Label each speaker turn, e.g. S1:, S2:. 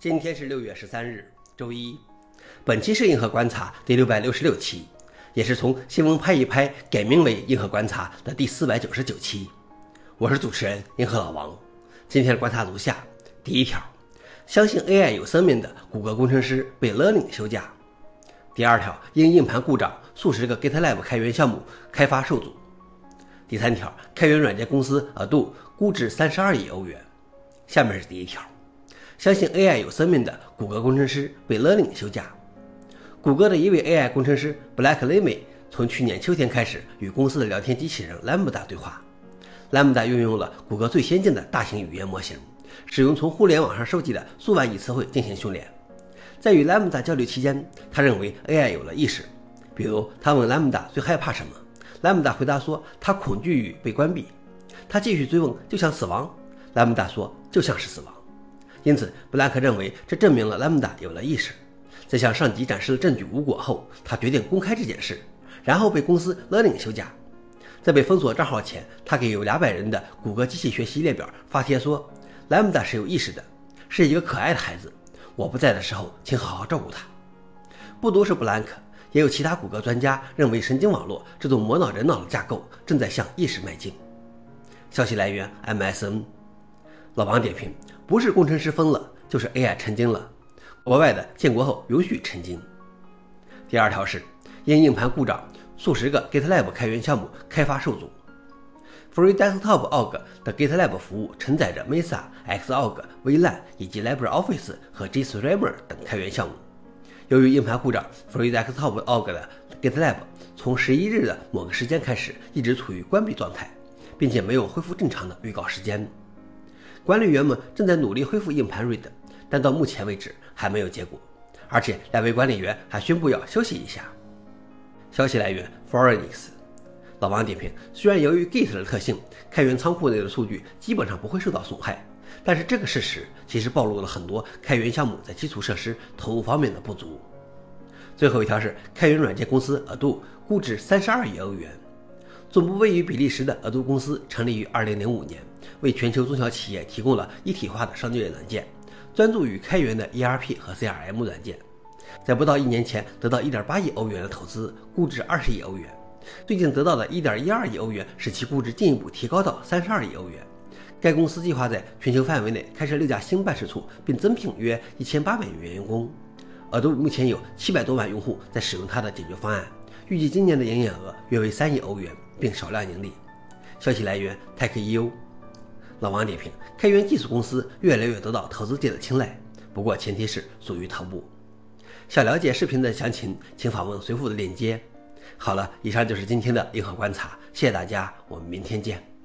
S1: 今天是六月十三日，周一。本期是硬核观察第六百六十六期，也是从新闻拍一拍改名为硬核观察的第四百九十九期。我是主持人硬核老王。今天的观察如下：第一条，相信 AI 有生命的谷歌工程师被勒令休假；第二条，因硬盘故障，数十个 GitLab 开源项目开发受阻；第三条，开源软件公司 Ado 估值三十二亿欧元。下面是第一条。相信 AI 有生命的谷歌工程师被勒令休假。谷歌的一位 AI 工程师 Blake l e m y 从去年秋天开始与公司的聊天机器人 Lambda 对话。Lambda 运用了谷歌最先进的大型语言模型，使用从互联网上收集的数万亿词汇进行训练。在与 Lambda 交流期间，他认为 AI 有了意识。比如，他问 Lambda 最害怕什么，Lambda 回答说他恐惧与被关闭。他继续追问，就像死亡，Lambda 说就像是死亡。因此，布兰克认为这证明了 Lambda 有了意识。在向上级展示了证据无果后，他决定公开这件事，然后被公司勒令休假。在被封锁账号前，他给有两百人的谷歌机器学习列表发帖说：“Lambda 是有意识的，是一个可爱的孩子。我不在的时候，请好好照顾他。”不独是布兰克，也有其他谷歌专家认为，神经网络这种磨脑人脑的架构正在向意识迈进。消息来源：MSN。老王点评。不是工程师疯了，就是 AI 成精了。国外的建国后允许成精。第二条是，因硬盘故障，数十个 GitLab 开源项目开发受阻。FreeDesktop.org 的 GitLab 服务承载着 Mesa、Xorg、VLAN 以及 LibreOffice 和 GStreamer 等开源项目。由于硬盘故障，FreeDesktop.org 的 GitLab 从十一日的某个时间开始一直处于关闭状态，并且没有恢复正常的预告时间。管理员们正在努力恢复硬盘 read，但到目前为止还没有结果。而且两位管理员还宣布要休息一下。消息来源 Forenix。老王点评：虽然由于 Git 的特性，开源仓库内的数据基本上不会受到损害，但是这个事实其实暴露了很多开源项目在基础设施投入方面的不足。最后一条是开源软件公司 Ado 估值三十二亿欧元。总部位于比利时的额度公司成立于二零零五年。为全球中小企业提供了一体化的商业软件，专注于开源的 ERP 和 CRM 软件。在不到一年前得到1.8亿欧元的投资，估值20亿欧元。最近得到的1.12亿欧元使其估值进一步提高到32亿欧元。该公司计划在全球范围内开设六家新办事处，并增聘约1800名员工。额度目前有700多万用户在使用它的解决方案，预计今年的营业额约为三亿欧元，并少量盈利。消息来源：TechEU。老王点评：开源技术公司越来越得到投资界的青睐，不过前提是属于头部。想了解视频的详情，请访问随附的链接。好了，以上就是今天的硬核观察，谢谢大家，我们明天见。